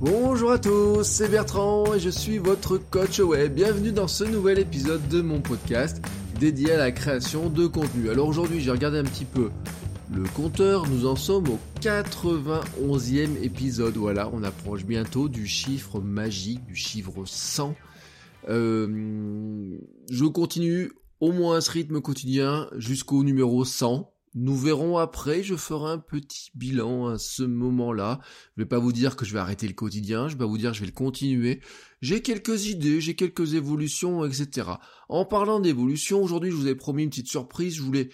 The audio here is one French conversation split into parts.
Bonjour à tous, c'est Bertrand et je suis votre coach web. Bienvenue dans ce nouvel épisode de mon podcast dédié à la création de contenu. Alors aujourd'hui, j'ai regardé un petit peu le compteur. Nous en sommes au 91e épisode. Voilà, on approche bientôt du chiffre magique, du chiffre 100. Euh, je continue au moins ce rythme quotidien jusqu'au numéro 100. Nous verrons après, je ferai un petit bilan à ce moment-là. Je vais pas vous dire que je vais arrêter le quotidien, je vais pas vous dire que je vais le continuer. J'ai quelques idées, j'ai quelques évolutions, etc. En parlant d'évolution, aujourd'hui je vous ai promis une petite surprise, je voulais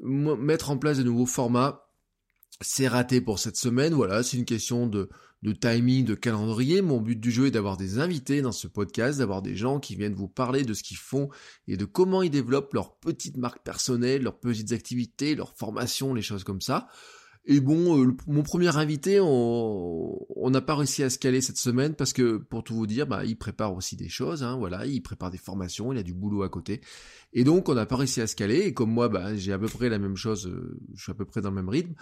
mettre en place de nouveaux formats. C'est raté pour cette semaine, voilà, c'est une question de, de timing, de calendrier. Mon but du jeu est d'avoir des invités dans ce podcast, d'avoir des gens qui viennent vous parler de ce qu'ils font et de comment ils développent leur petite marque personnelle, leurs petites activités, leurs formations, les choses comme ça. Et bon, euh, mon premier invité, on n'a pas réussi à se caler cette semaine parce que, pour tout vous dire, bah, il prépare aussi des choses, hein, voilà, il prépare des formations, il a du boulot à côté. Et donc, on n'a pas réussi à se caler. Et comme moi, bah, j'ai à peu près la même chose, euh, je suis à peu près dans le même rythme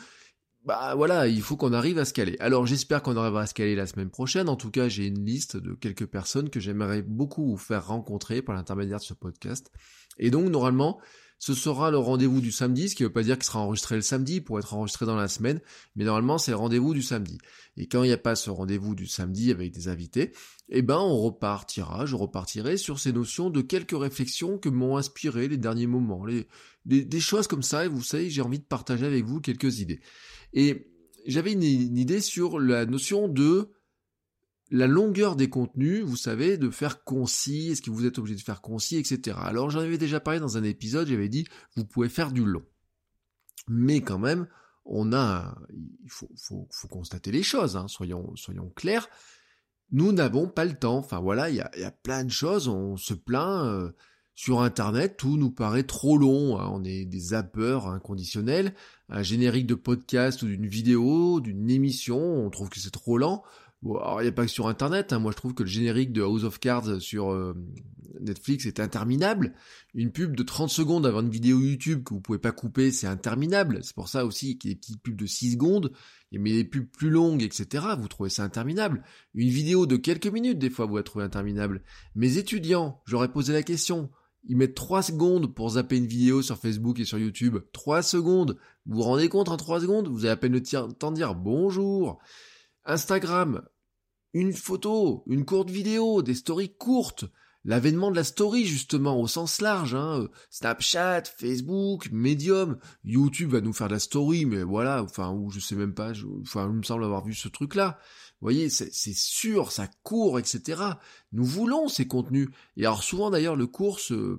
bah voilà, il faut qu'on arrive à se caler. Alors j'espère qu'on arrivera à se caler la semaine prochaine. En tout cas, j'ai une liste de quelques personnes que j'aimerais beaucoup vous faire rencontrer par l'intermédiaire de ce podcast. Et donc normalement, ce sera le rendez-vous du samedi, ce qui ne veut pas dire qu'il sera enregistré le samedi pour être enregistré dans la semaine, mais normalement c'est le rendez-vous du samedi. Et quand il n'y a pas ce rendez-vous du samedi avec des invités, eh ben on repartira, je repartirai sur ces notions de quelques réflexions que m'ont inspiré les derniers moments, des choses comme ça, et vous savez, j'ai envie de partager avec vous quelques idées. Et j'avais une, idée sur la notion de la longueur des contenus, vous savez, de faire concis, est-ce que vous êtes obligé de faire concis, etc. Alors j'en avais déjà parlé dans un épisode, j'avais dit, vous pouvez faire du long. Mais quand même, on a, il faut, constater les choses, hein, soyons, clairs. Nous n'avons pas le temps. Enfin voilà, il y a, y a, plein de choses. On se plaint. Euh, sur Internet, tout nous paraît trop long. Hein. On est des zappeurs inconditionnels. Un générique de podcast ou d'une vidéo, d'une émission, on trouve que c'est trop lent. Bon, alors il n'y a pas que sur Internet. Hein. Moi, je trouve que le générique de House of Cards sur euh, Netflix est interminable. Une pub de 30 secondes avant une vidéo YouTube que vous pouvez pas couper, c'est interminable. C'est pour ça aussi qu'il y a des petites pubs de 6 secondes. Mais des pubs plus longues, etc., vous trouvez ça interminable. Une vidéo de quelques minutes, des fois, vous la trouvez interminable. Mes étudiants, j'aurais posé la question. Ils mettent 3 secondes pour zapper une vidéo sur Facebook et sur YouTube. 3 secondes. Vous vous rendez compte en 3 secondes? Vous avez à peine le temps de dire bonjour. Instagram, une photo, une courte vidéo, des stories courtes. L'avènement de la story, justement, au sens large, hein. Snapchat, Facebook, Medium, YouTube va nous faire de la story, mais voilà, enfin, ou je sais même pas, enfin, il me semble avoir vu ce truc-là voyez, c'est sûr, ça court, etc. Nous voulons ces contenus. Et alors souvent d'ailleurs, le cours se,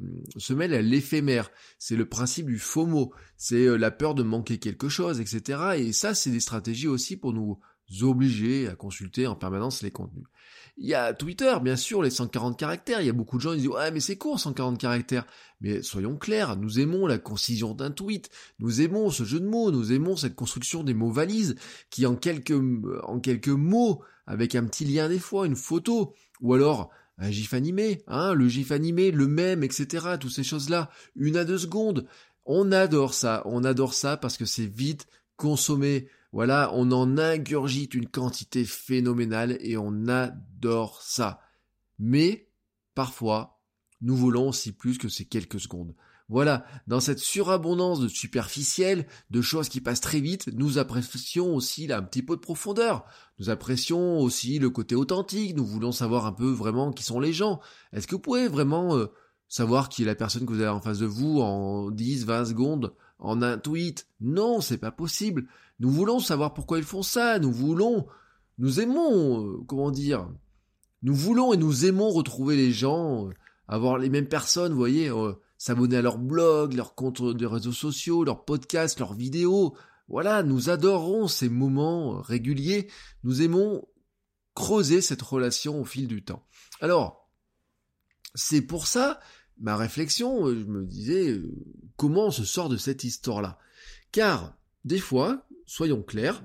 mêle à l'éphémère. C'est le principe du FOMO. C'est euh, la peur de manquer quelque chose, etc. Et ça, c'est des stratégies aussi pour nous obliger à consulter en permanence les contenus. Il y a Twitter, bien sûr, les 140 caractères. Il y a beaucoup de gens qui disent ouais mais c'est court 140 caractères. Mais soyons clairs, nous aimons la concision d'un tweet, nous aimons ce jeu de mots, nous aimons cette construction des mots valises qui en quelques en quelques mots, avec un petit lien des fois, une photo, ou alors un gif animé, hein, le gif animé, le même, etc. Toutes ces choses-là, une à deux secondes. On adore ça, on adore ça parce que c'est vite consommé. Voilà, on en ingurgite une quantité phénoménale et on adore ça. Mais, parfois, nous voulons aussi plus que ces quelques secondes. Voilà, dans cette surabondance de superficiel, de choses qui passent très vite, nous apprécions aussi un petit peu de profondeur. Nous apprécions aussi le côté authentique, nous voulons savoir un peu vraiment qui sont les gens. Est-ce que vous pouvez vraiment euh, savoir qui est la personne que vous avez en face de vous en 10, 20 secondes en un tweet? Non, c'est pas possible. Nous voulons savoir pourquoi ils font ça. Nous voulons, nous aimons, euh, comment dire, nous voulons et nous aimons retrouver les gens, euh, avoir les mêmes personnes, vous voyez, euh, s'abonner à leur blog, leurs comptes de réseaux sociaux, leurs podcasts, leurs vidéos. Voilà, nous adorons ces moments réguliers. Nous aimons creuser cette relation au fil du temps. Alors, c'est pour ça, ma réflexion, je me disais, comment on se sort de cette histoire-là? Car, des fois, soyons clairs,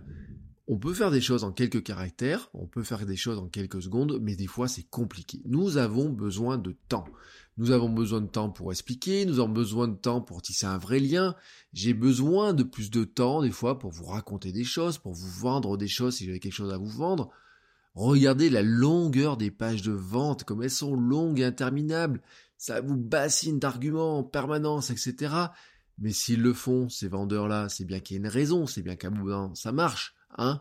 on peut faire des choses en quelques caractères, on peut faire des choses en quelques secondes, mais des fois c'est compliqué. Nous avons besoin de temps. Nous avons besoin de temps pour expliquer, nous avons besoin de temps pour tisser un vrai lien. J'ai besoin de plus de temps des fois pour vous raconter des choses, pour vous vendre des choses si j'avais quelque chose à vous vendre. Regardez la longueur des pages de vente, comme elles sont longues et interminables. Ça vous bassine d'arguments en permanence, etc. Mais s'ils le font, ces vendeurs-là, c'est bien qu'il y ait une raison, c'est bien qu'à bout ça marche. Hein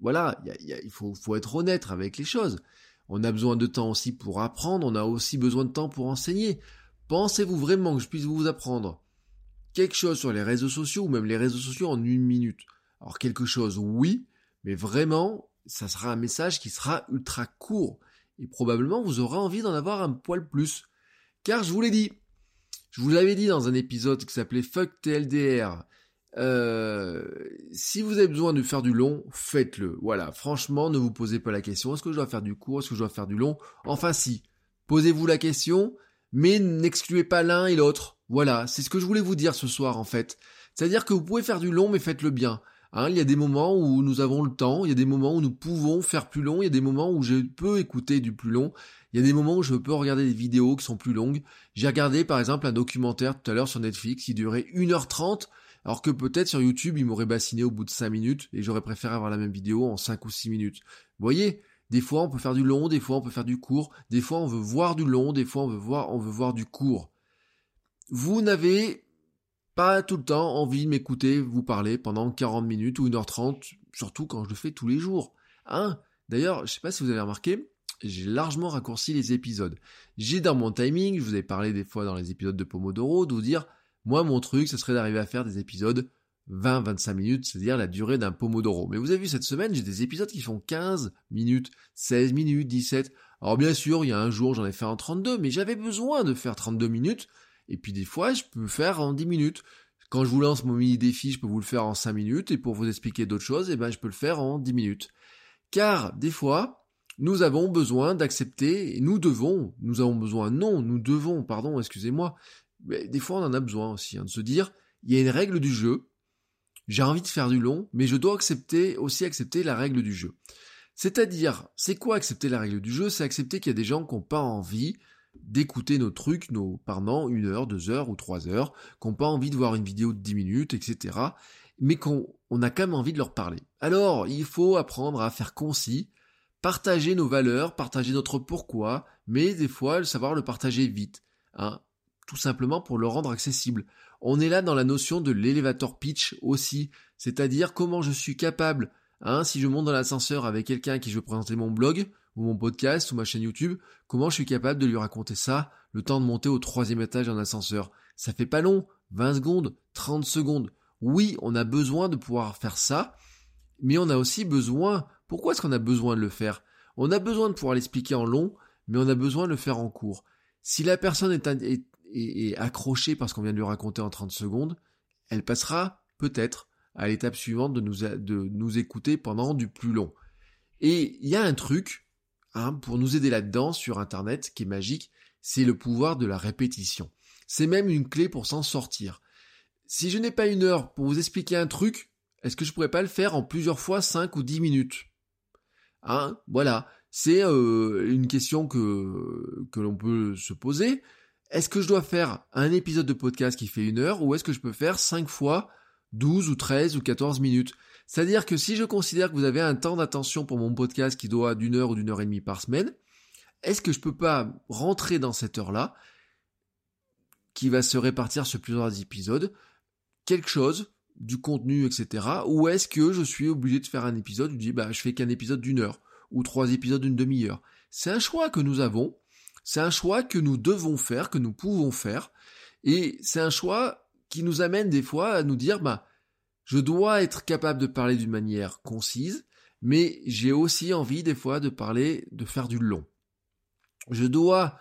voilà, il faut, faut être honnête avec les choses. On a besoin de temps aussi pour apprendre, on a aussi besoin de temps pour enseigner. Pensez-vous vraiment que je puisse vous apprendre quelque chose sur les réseaux sociaux ou même les réseaux sociaux en une minute? Alors quelque chose, oui, mais vraiment, ça sera un message qui sera ultra court. Et probablement, vous aurez envie d'en avoir un poil plus. Car je vous l'ai dit, je vous l'avais dit dans un épisode qui s'appelait Fuck TLDR. Euh, si vous avez besoin de faire du long, faites-le. Voilà, franchement, ne vous posez pas la question, est-ce que je dois faire du court, est-ce que je dois faire du long? Enfin si, posez-vous la question, mais n'excluez pas l'un et l'autre. Voilà, c'est ce que je voulais vous dire ce soir en fait. C'est-à-dire que vous pouvez faire du long, mais faites-le bien. Hein, il y a des moments où nous avons le temps, il y a des moments où nous pouvons faire plus long, il y a des moments où je peux écouter du plus long, il y a des moments où je peux regarder des vidéos qui sont plus longues. J'ai regardé par exemple un documentaire tout à l'heure sur Netflix qui durait 1h30 alors que peut-être sur YouTube, il m'aurait bassiné au bout de 5 minutes et j'aurais préféré avoir la même vidéo en 5 ou 6 minutes. Vous voyez Des fois, on peut faire du long, des fois, on peut faire du court, des fois, on veut voir du long, des fois, on veut voir, on veut voir du court. Vous n'avez pas tout le temps envie de m'écouter vous parler pendant 40 minutes ou 1h30, surtout quand je le fais tous les jours. Hein? D'ailleurs, je sais pas si vous avez remarqué, j'ai largement raccourci les épisodes. J'ai dans mon timing, je vous ai parlé des fois dans les épisodes de Pomodoro, de vous dire, moi, mon truc, ce serait d'arriver à faire des épisodes 20-25 minutes, c'est-à-dire la durée d'un Pomodoro. Mais vous avez vu, cette semaine, j'ai des épisodes qui font 15 minutes, 16 minutes, 17. Alors bien sûr, il y a un jour, j'en ai fait en 32, mais j'avais besoin de faire 32 minutes. Et puis des fois, je peux faire en 10 minutes. Quand je vous lance mon mini défi, je peux vous le faire en 5 minutes. Et pour vous expliquer d'autres choses, eh ben, je peux le faire en 10 minutes. Car, des fois, nous avons besoin d'accepter, et nous devons, nous avons besoin, non, nous devons, pardon, excusez-moi, mais des fois on en a besoin aussi, hein, de se dire, il y a une règle du jeu, j'ai envie de faire du long, mais je dois accepter aussi accepter la règle du jeu. C'est-à-dire, c'est quoi accepter la règle du jeu? C'est accepter qu'il y a des gens qui n'ont pas envie d'écouter nos trucs, nos, pendant une heure, deux heures ou trois heures, qui n'ont pas envie de voir une vidéo de dix minutes, etc. Mais qu'on on a quand même envie de leur parler. Alors, il faut apprendre à faire concis, partager nos valeurs, partager notre pourquoi, mais des fois, savoir le partager vite. Hein tout simplement pour le rendre accessible. On est là dans la notion de l'élévateur pitch aussi, c'est-à-dire comment je suis capable, hein, si je monte dans l'ascenseur avec quelqu'un qui veut présenter mon blog, ou mon podcast, ou ma chaîne YouTube, comment je suis capable de lui raconter ça, le temps de monter au troisième étage d'un ascenseur? Ça fait pas long, 20 secondes, 30 secondes. Oui, on a besoin de pouvoir faire ça, mais on a aussi besoin, pourquoi est-ce qu'on a besoin de le faire? On a besoin de pouvoir l'expliquer en long, mais on a besoin de le faire en court. Si la personne est, accrochée parce qu'on vient de lui raconter en 30 secondes, elle passera peut-être à l'étape suivante de nous écouter pendant du plus long. Et il y a un truc, hein, pour nous aider là-dedans sur Internet, qui est magique, c'est le pouvoir de la répétition. C'est même une clé pour s'en sortir. Si je n'ai pas une heure pour vous expliquer un truc, est-ce que je pourrais pas le faire en plusieurs fois 5 ou 10 minutes? Hein, voilà. C'est euh, une question que, que l'on peut se poser est-ce que je dois faire un épisode de podcast qui fait une heure ou est-ce que je peux faire 5 fois 12 ou 13 ou 14 minutes C'est-à-dire que si je considère que vous avez un temps d'attention pour mon podcast qui doit d'une heure ou d'une heure et demie par semaine, est-ce que je peux pas rentrer dans cette heure-là, qui va se répartir sur plusieurs épisodes, quelque chose, du contenu, etc. Ou est-ce que je suis obligé de faire un épisode, je dis bah je fais qu'un épisode d'une heure, ou trois épisodes d'une demi-heure? C'est un choix que nous avons, c'est un choix que nous devons faire, que nous pouvons faire, et c'est un choix qui nous amène des fois à nous dire, bah, je dois être capable de parler d'une manière concise, mais j'ai aussi envie des fois de parler, de faire du long. Je dois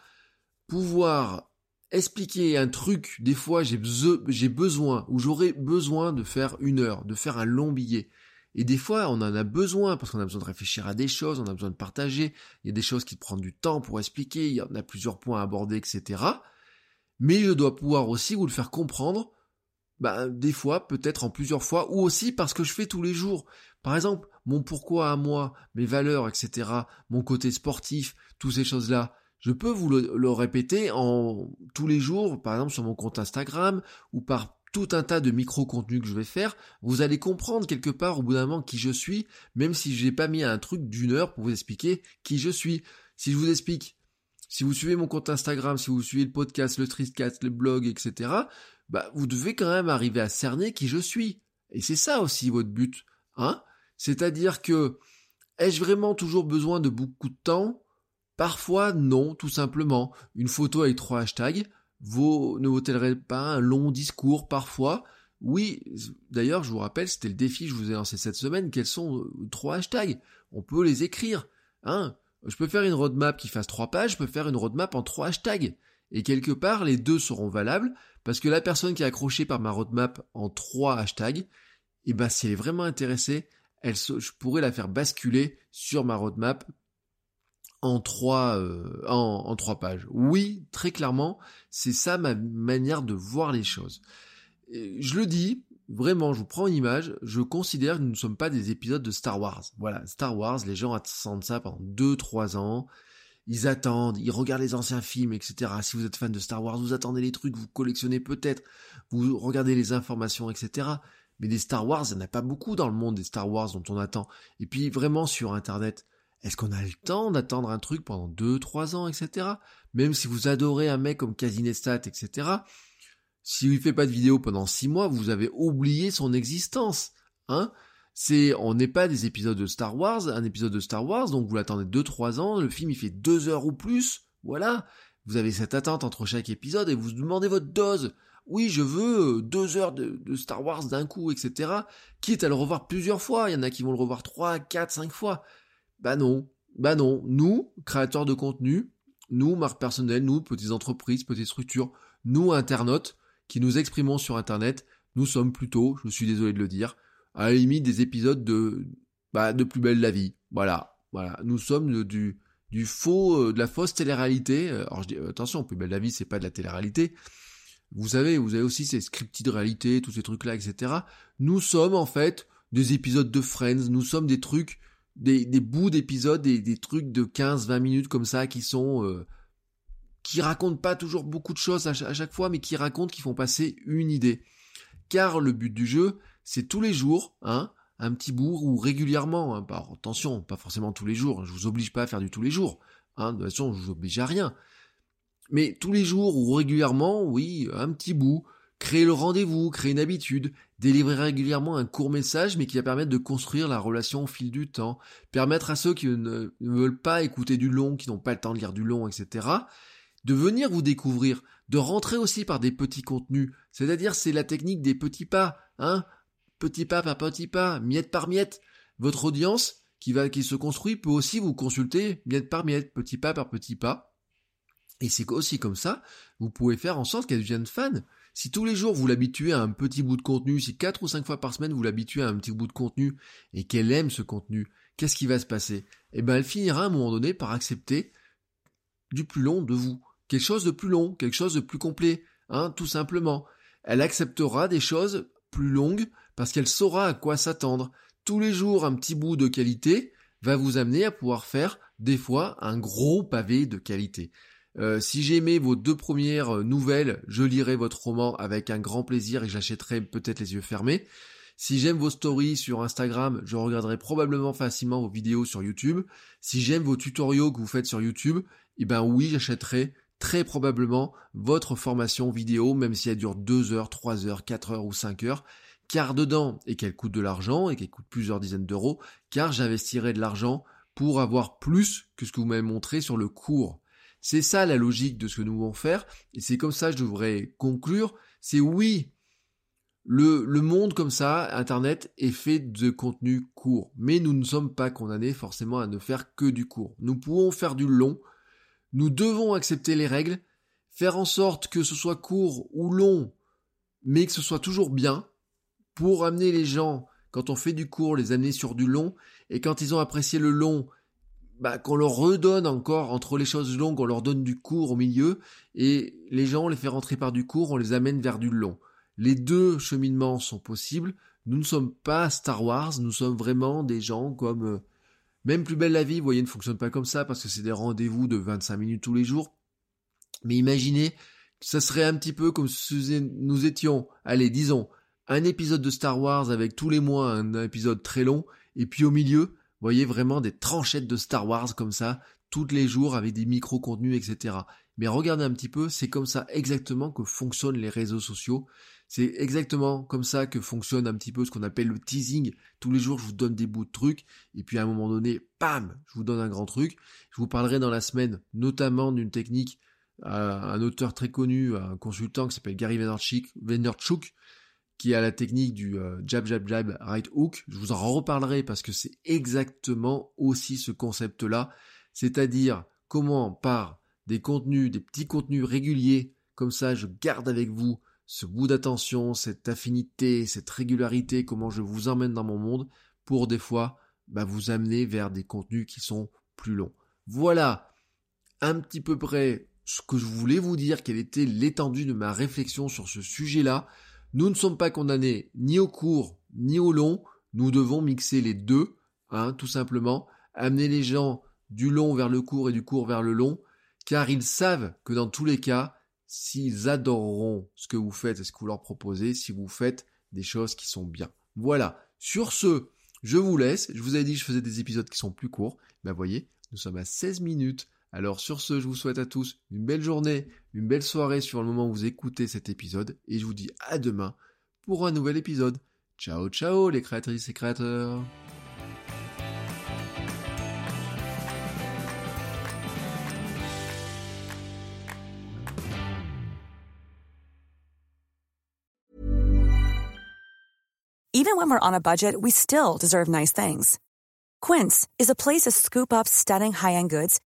pouvoir expliquer un truc, des fois j'ai besoin, ou j'aurais besoin de faire une heure, de faire un long billet. Et des fois, on en a besoin parce qu'on a besoin de réfléchir à des choses, on a besoin de partager. Il y a des choses qui prennent du temps pour expliquer, il y en a plusieurs points à aborder, etc. Mais je dois pouvoir aussi vous le faire comprendre, bah, des fois, peut-être en plusieurs fois, ou aussi parce que je fais tous les jours. Par exemple, mon pourquoi à moi, mes valeurs, etc., mon côté sportif, toutes ces choses-là, je peux vous le, répéter en tous les jours, par exemple sur mon compte Instagram ou par tout un tas de micro-contenus que je vais faire, vous allez comprendre quelque part au bout d'un moment qui je suis, même si je n'ai pas mis un truc d'une heure pour vous expliquer qui je suis. Si je vous explique, si vous suivez mon compte Instagram, si vous suivez le podcast, le Tristcast, le blog, etc., bah, vous devez quand même arriver à cerner qui je suis. Et c'est ça aussi votre but, hein C'est-à-dire que, ai-je vraiment toujours besoin de beaucoup de temps? Parfois, non, tout simplement. Une photo avec trois hashtags, ne vaut-elle pas un long discours? Parfois Oui, d'ailleurs, je vous rappelle, c'était le défi que je vous ai lancé cette semaine. Quels sont euh, trois hashtags? On peut les écrire. Hein je peux faire une roadmap qui fasse trois pages, je peux faire une roadmap en trois hashtags. Et quelque part, les deux seront valables, parce que la personne qui est accrochée par ma roadmap en trois hashtags, eh ben, si elle est vraiment intéressée, elle, je pourrais la faire basculer sur ma roadmap en trois, euh, en, trois pages. Oui, très clairement, c'est ça ma manière de voir les choses. je le dis, vraiment, je vous prends une image, je considère que nous ne sommes pas des épisodes de Star Wars. Voilà, Star Wars, les gens attendent ça pendant 2-3 ans. Ils attendent, ils regardent les anciens films, etc. Si vous êtes fan de Star Wars, vous attendez les trucs, vous collectionnez peut-être, vous regardez les informations, etc. Mais des Star Wars, il n'y en a pas beaucoup dans le monde des Star Wars dont on attend. Et puis vraiment sur Internet, est-ce qu'on a le temps d'attendre un truc pendant 2-3 ans, etc. Même si vous adorez un mec comme Casinestat, etc. S'il ne fait pas de vidéo pendant 6 mois, vous avez oublié son existence. Hein? C'est, on n'est pas des épisodes de Star Wars, un épisode de Star Wars, donc vous l'attendez 2-3 ans, le film il fait 2 heures ou plus, voilà. Vous avez cette attente entre chaque épisode et vous demandez votre dose. Oui, je veux 2 heures de, de Star Wars d'un coup, etc. Quitte à le revoir plusieurs fois, il y en a qui vont le revoir 3, 4, 5 fois. Bah non, bah non. Nous, créateurs de contenu, nous, marques personnelles, nous, petites entreprises, petites structures, nous, internautes, qui nous exprimons sur Internet, nous sommes plutôt, je suis désolé de le dire, à la limite des épisodes de, bah, de plus belle la vie. Voilà, voilà. Nous sommes du, du faux, euh, de la fausse télé-réalité. Alors je dis, euh, attention, plus belle la vie, c'est pas de la télé-réalité. Vous savez, vous avez aussi ces scripts de réalité, tous ces trucs-là, etc. Nous sommes en fait des épisodes de Friends, nous sommes des trucs des, des bouts d'épisodes, des, des, trucs de 15-20 minutes comme ça qui sont euh, qui racontent pas toujours beaucoup de choses à, chaque fois, mais qui racontent, qui font passer une idée. Car le but du jeu, c'est tous les jours, hein, un petit bout ou régulièrement. Hein, attention, pas forcément tous les jours. Je vous oblige pas à faire du tous les jours. Hein, de toute façon, je vous oblige à rien. Mais tous les jours ou régulièrement, oui, un petit bout Créer le rendez-vous, créer une habitude, délivrer régulièrement un court message mais qui va permettre de construire la relation au fil du temps, permettre à ceux qui ne, veulent pas écouter du long, qui n'ont pas le temps de lire du long, etc., de venir vous découvrir, de rentrer aussi par des petits contenus, c'est-à-dire c'est la technique des petits pas, hein, petit pas par petit pas, miette par miette. Votre audience qui va qui se construit peut aussi vous consulter miette par miette, petit pas par petit pas. Et c'est aussi comme ça, vous pouvez faire en sorte qu'elle devienne fan. Si tous les jours vous l'habituez à un petit bout de contenu, si quatre ou cinq fois par semaine vous l'habituez à un petit bout de contenu et qu'elle aime ce contenu, qu'est-ce qui va se passer? Eh ben elle finira à un moment donné par accepter du plus long de vous. Quelque chose de plus long, quelque chose de plus complet, hein, tout simplement. Elle acceptera des choses plus longues parce qu'elle saura à quoi s'attendre. Tous les jours, un petit bout de qualité va vous amener à pouvoir faire des fois un gros pavé de qualité. Euh, si j'aimais vos deux premières euh, nouvelles, je lirai votre roman avec un grand plaisir et j'achèterai peut-être les yeux fermés. Si j'aime vos stories sur Instagram, je regarderai probablement facilement vos vidéos sur YouTube. Si j'aime vos tutoriaux que vous faites sur YouTube, eh ben oui, j'achèterai très probablement votre formation vidéo, même si elle dure 2 heures, 3 heures, 4 heures ou 5 heures, car dedans, et qu'elle coûte de l'argent, et qu'elle coûte plusieurs dizaines d'euros, car j'investirai de l'argent pour avoir plus que ce que vous m'avez montré sur le cours. C'est ça la logique de ce que nous voulons faire, et c'est comme ça que je devrais conclure, c'est oui, le, monde comme ça, Internet, est fait de contenu court, mais nous ne sommes pas condamnés forcément à ne faire que du court. Nous pouvons faire du long, nous devons accepter les règles, faire en sorte que ce soit court ou long, mais que ce soit toujours bien, pour amener les gens quand on fait du court, les amener sur du long, et quand ils ont apprécié le long, bah, qu'on leur redonne encore entre les choses longues, on leur donne du court au milieu, et les gens, on les fait rentrer par du court, on les amène vers du long. Les deux cheminements sont possibles. Nous ne sommes pas Star Wars, nous sommes vraiment des gens comme euh, même plus belle la vie, vous voyez, ne fonctionne pas comme ça parce que c'est des rendez-vous de 25 minutes tous les jours. Mais imaginez, ça serait un petit peu comme si nous étions, allez, disons, un épisode de Star Wars avec tous les mois un épisode très long, et puis au milieu, vous voyez vraiment des tranchettes de Star Wars comme ça, tous les jours avec des micro-contenus, etc. Mais regardez un petit peu, c'est comme ça exactement que fonctionnent les réseaux sociaux. C'est exactement comme ça que fonctionne un petit peu ce qu'on appelle le teasing. Tous les jours, je vous donne des bouts de trucs, et puis à un moment donné, pam, je vous donne un grand truc. Je vous parlerai dans la semaine notamment d'une technique, euh, un auteur très connu, un consultant qui s'appelle Gary Vaynerchuk, qui a la technique du euh, jab jab jab right hook. Je vous en reparlerai parce que c'est exactement aussi ce concept-là, c'est-à-dire comment par des contenus, des petits contenus réguliers, comme ça je garde avec vous ce bout d'attention, cette affinité, cette régularité, comment je vous emmène dans mon monde, pour des fois bah, vous amener vers des contenus qui sont plus longs. Voilà un petit peu près ce que je voulais vous dire, quelle était l'étendue de ma réflexion sur ce sujet-là. Nous ne sommes pas condamnés ni au court ni au long, nous devons mixer les deux, hein, tout simplement, amener les gens du long vers le court et du court vers le long, car ils savent que dans tous les cas, s'ils adoreront ce que vous faites et ce que vous leur proposez, si vous faites des choses qui sont bien. Voilà. Sur ce, je vous laisse. Je vous avais dit que je faisais des épisodes qui sont plus courts. Ben voyez, nous sommes à 16 minutes. Alors sur ce, je vous souhaite à tous une belle journée, une belle soirée sur le moment où vous écoutez cet épisode. Et je vous dis à demain pour un nouvel épisode. Ciao ciao les créatrices et créateurs. Even when we're on a budget, we still deserve nice things. Quince is a place to scoop up stunning high-end goods